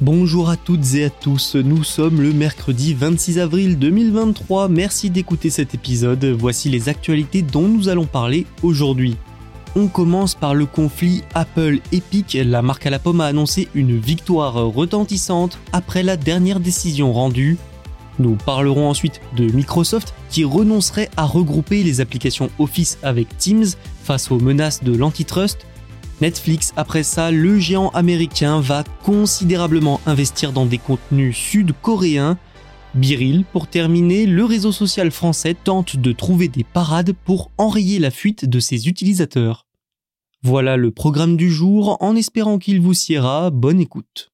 Bonjour à toutes et à tous, nous sommes le mercredi 26 avril 2023, merci d'écouter cet épisode, voici les actualités dont nous allons parler aujourd'hui. On commence par le conflit Apple-Epic, la marque à la pomme a annoncé une victoire retentissante après la dernière décision rendue. Nous parlerons ensuite de Microsoft qui renoncerait à regrouper les applications Office avec Teams face aux menaces de l'antitrust Netflix, après ça, le géant américain va considérablement investir dans des contenus sud-coréens. Biril, pour terminer, le réseau social français tente de trouver des parades pour enrayer la fuite de ses utilisateurs. Voilà le programme du jour, en espérant qu'il vous siera, bonne écoute.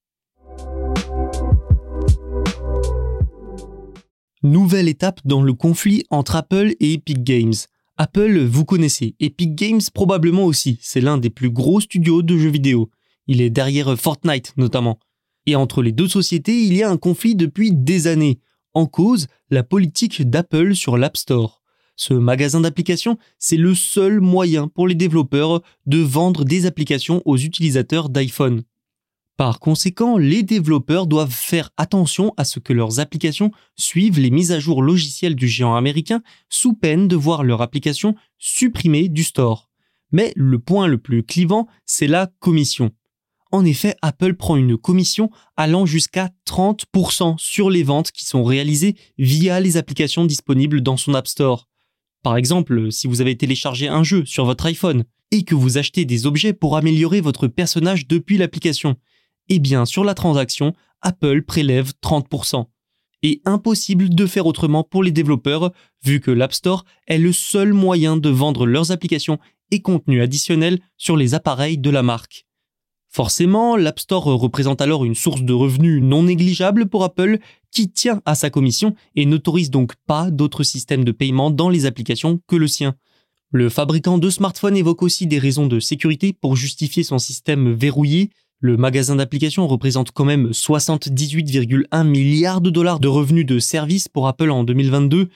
Nouvelle étape dans le conflit entre Apple et Epic Games. Apple, vous connaissez, Epic Games probablement aussi, c'est l'un des plus gros studios de jeux vidéo. Il est derrière Fortnite notamment. Et entre les deux sociétés, il y a un conflit depuis des années. En cause, la politique d'Apple sur l'App Store. Ce magasin d'applications, c'est le seul moyen pour les développeurs de vendre des applications aux utilisateurs d'iPhone. Par conséquent, les développeurs doivent faire attention à ce que leurs applications suivent les mises à jour logicielles du géant américain sous peine de voir leur application supprimée du store. Mais le point le plus clivant, c'est la commission. En effet, Apple prend une commission allant jusqu'à 30% sur les ventes qui sont réalisées via les applications disponibles dans son App Store. Par exemple, si vous avez téléchargé un jeu sur votre iPhone et que vous achetez des objets pour améliorer votre personnage depuis l'application, eh bien sur la transaction, Apple prélève 30%. Et impossible de faire autrement pour les développeurs, vu que l'App Store est le seul moyen de vendre leurs applications et contenus additionnels sur les appareils de la marque. Forcément, l'App Store représente alors une source de revenus non négligeable pour Apple qui tient à sa commission et n'autorise donc pas d'autres systèmes de paiement dans les applications que le sien. Le fabricant de smartphones évoque aussi des raisons de sécurité pour justifier son système verrouillé le magasin d'applications représente quand même 78,1 milliards de dollars de revenus de services pour Apple en 2022.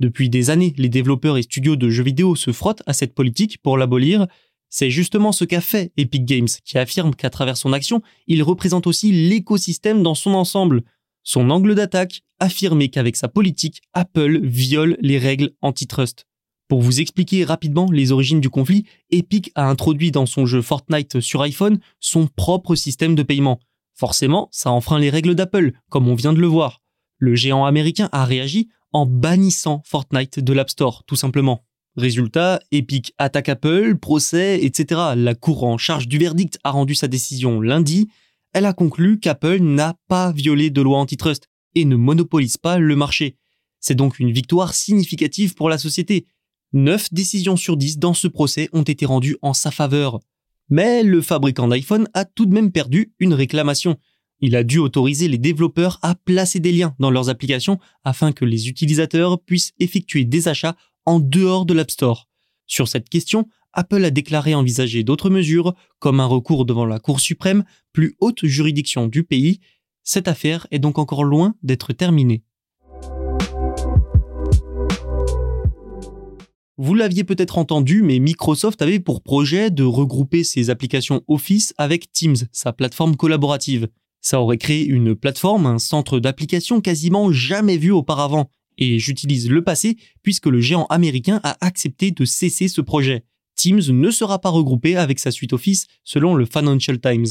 Depuis des années, les développeurs et studios de jeux vidéo se frottent à cette politique pour l'abolir. C'est justement ce qu'a fait Epic Games, qui affirme qu'à travers son action, il représente aussi l'écosystème dans son ensemble. Son angle d'attaque, affirmer qu'avec sa politique, Apple viole les règles antitrust. Pour vous expliquer rapidement les origines du conflit, Epic a introduit dans son jeu Fortnite sur iPhone son propre système de paiement. Forcément, ça enfreint les règles d'Apple, comme on vient de le voir. Le géant américain a réagi en bannissant Fortnite de l'App Store, tout simplement. Résultat, Epic attaque Apple, procès, etc. La Cour en charge du verdict a rendu sa décision lundi. Elle a conclu qu'Apple n'a pas violé de loi antitrust et ne monopolise pas le marché. C'est donc une victoire significative pour la société, 9 décisions sur 10 dans ce procès ont été rendues en sa faveur. Mais le fabricant d'iPhone a tout de même perdu une réclamation. Il a dû autoriser les développeurs à placer des liens dans leurs applications afin que les utilisateurs puissent effectuer des achats en dehors de l'App Store. Sur cette question, Apple a déclaré envisager d'autres mesures, comme un recours devant la Cour suprême, plus haute juridiction du pays. Cette affaire est donc encore loin d'être terminée. Vous l'aviez peut-être entendu, mais Microsoft avait pour projet de regrouper ses applications Office avec Teams, sa plateforme collaborative. Ça aurait créé une plateforme, un centre d'applications quasiment jamais vu auparavant. Et j'utilise le passé puisque le géant américain a accepté de cesser ce projet. Teams ne sera pas regroupé avec sa suite Office selon le Financial Times.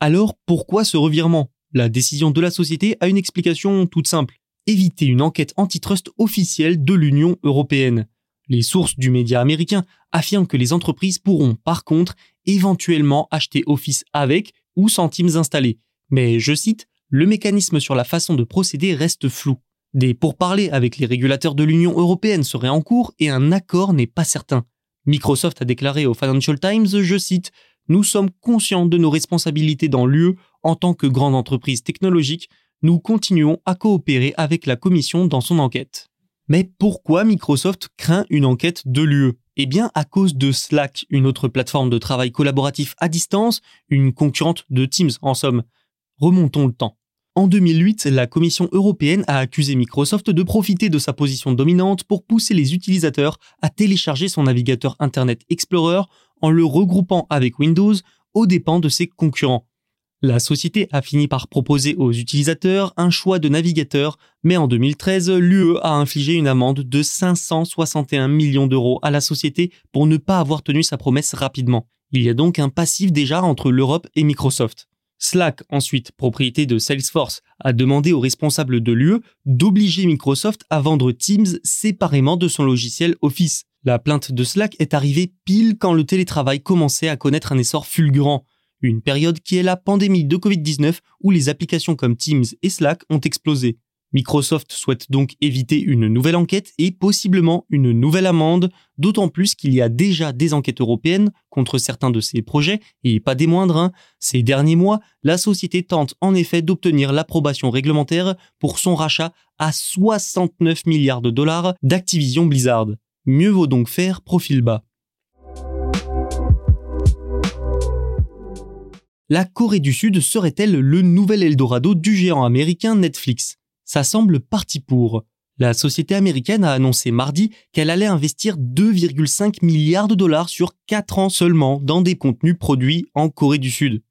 Alors pourquoi ce revirement? La décision de la société a une explication toute simple. Éviter une enquête antitrust officielle de l'Union européenne. Les sources du média américain affirment que les entreprises pourront par contre éventuellement acheter Office avec ou sans Teams installés. Mais je cite, le mécanisme sur la façon de procéder reste flou. Des pourparlers avec les régulateurs de l'Union européenne seraient en cours et un accord n'est pas certain. Microsoft a déclaré au Financial Times, je cite, Nous sommes conscients de nos responsabilités dans l'UE en tant que grande entreprise technologique. nous continuons à coopérer avec la Commission dans son enquête. Mais pourquoi Microsoft craint une enquête de l'UE Eh bien à cause de Slack, une autre plateforme de travail collaboratif à distance, une concurrente de Teams en somme. Remontons le temps. En 2008, la Commission européenne a accusé Microsoft de profiter de sa position dominante pour pousser les utilisateurs à télécharger son navigateur Internet Explorer en le regroupant avec Windows aux dépens de ses concurrents. La société a fini par proposer aux utilisateurs un choix de navigateur, mais en 2013, l'UE a infligé une amende de 561 millions d'euros à la société pour ne pas avoir tenu sa promesse rapidement. Il y a donc un passif déjà entre l'Europe et Microsoft. Slack, ensuite propriété de Salesforce, a demandé aux responsables de l'UE d'obliger Microsoft à vendre Teams séparément de son logiciel Office. La plainte de Slack est arrivée pile quand le télétravail commençait à connaître un essor fulgurant une période qui est la pandémie de Covid-19 où les applications comme Teams et Slack ont explosé. Microsoft souhaite donc éviter une nouvelle enquête et possiblement une nouvelle amende, d'autant plus qu'il y a déjà des enquêtes européennes contre certains de ces projets, et pas des moindres. Hein. Ces derniers mois, la société tente en effet d'obtenir l'approbation réglementaire pour son rachat à 69 milliards de dollars d'Activision Blizzard. Mieux vaut donc faire profil bas. La Corée du Sud serait-elle le nouvel Eldorado du géant américain Netflix? Ça semble parti pour. La société américaine a annoncé mardi qu'elle allait investir 2,5 milliards de dollars sur 4 ans seulement dans des contenus produits en Corée du Sud.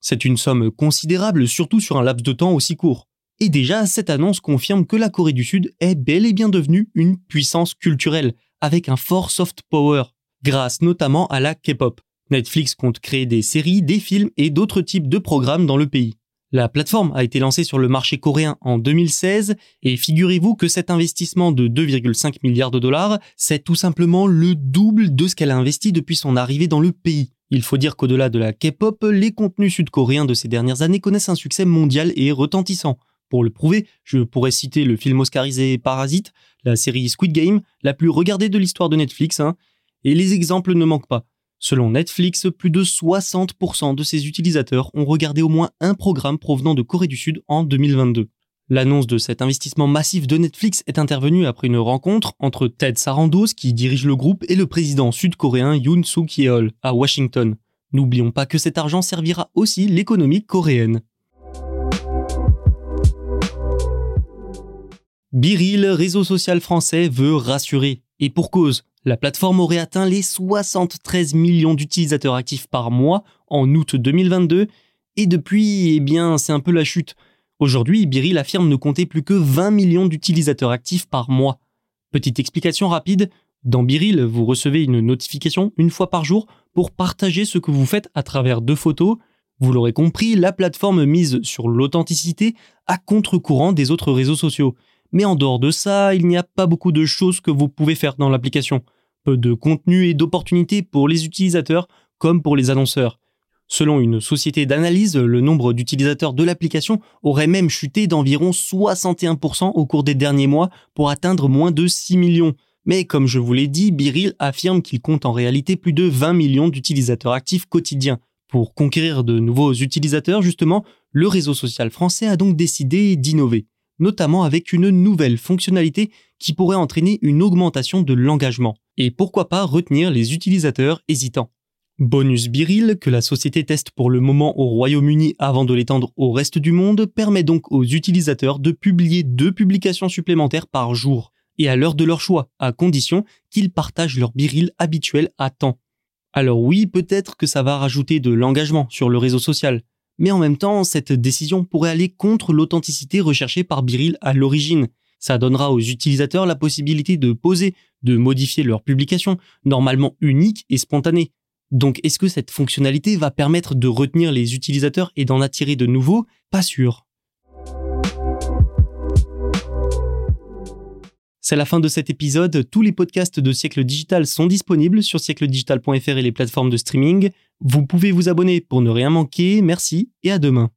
C'est une somme considérable, surtout sur un laps de temps aussi court. Et déjà, cette annonce confirme que la Corée du Sud est bel et bien devenue une puissance culturelle, avec un fort soft power, grâce notamment à la K-pop. Netflix compte créer des séries, des films et d'autres types de programmes dans le pays. La plateforme a été lancée sur le marché coréen en 2016 et figurez-vous que cet investissement de 2,5 milliards de dollars, c'est tout simplement le double de ce qu'elle a investi depuis son arrivée dans le pays. Il faut dire qu'au-delà de la K-pop, les contenus sud-coréens de ces dernières années connaissent un succès mondial et retentissant. Pour le prouver, je pourrais citer le film oscarisé Parasite, la série Squid Game, la plus regardée de l'histoire de Netflix, hein, et les exemples ne manquent pas. Selon Netflix, plus de 60% de ses utilisateurs ont regardé au moins un programme provenant de Corée du Sud en 2022. L'annonce de cet investissement massif de Netflix est intervenue après une rencontre entre Ted Sarandos, qui dirige le groupe, et le président sud-coréen Yoon Suk Yeol à Washington. N'oublions pas que cet argent servira aussi l'économie coréenne. Biril, réseau social français, veut rassurer. Et pour cause, la plateforme aurait atteint les 73 millions d'utilisateurs actifs par mois en août 2022 et depuis, eh bien, c'est un peu la chute. Aujourd'hui, Biril affirme ne compter plus que 20 millions d'utilisateurs actifs par mois. Petite explication rapide, dans Biril, vous recevez une notification une fois par jour pour partager ce que vous faites à travers deux photos. Vous l'aurez compris, la plateforme mise sur l'authenticité à contre-courant des autres réseaux sociaux. Mais en dehors de ça, il n'y a pas beaucoup de choses que vous pouvez faire dans l'application. Peu de contenu et d'opportunités pour les utilisateurs comme pour les annonceurs. Selon une société d'analyse, le nombre d'utilisateurs de l'application aurait même chuté d'environ 61% au cours des derniers mois pour atteindre moins de 6 millions. Mais comme je vous l'ai dit, Biril affirme qu'il compte en réalité plus de 20 millions d'utilisateurs actifs quotidiens. Pour conquérir de nouveaux utilisateurs, justement, le réseau social français a donc décidé d'innover notamment avec une nouvelle fonctionnalité qui pourrait entraîner une augmentation de l'engagement. Et pourquoi pas retenir les utilisateurs hésitants. Bonus Biril, que la société teste pour le moment au Royaume-Uni avant de l'étendre au reste du monde, permet donc aux utilisateurs de publier deux publications supplémentaires par jour, et à l'heure de leur choix, à condition qu'ils partagent leur Biril habituel à temps. Alors oui, peut-être que ça va rajouter de l'engagement sur le réseau social, mais en même temps, cette décision pourrait aller contre l'authenticité recherchée par Biril à l'origine. Ça donnera aux utilisateurs la possibilité de poser, de modifier leur publication, normalement unique et spontanée. Donc est-ce que cette fonctionnalité va permettre de retenir les utilisateurs et d'en attirer de nouveaux? Pas sûr. C'est la fin de cet épisode. Tous les podcasts de Siècle Digital sont disponibles sur siècledigital.fr et les plateformes de streaming. Vous pouvez vous abonner pour ne rien manquer. Merci et à demain.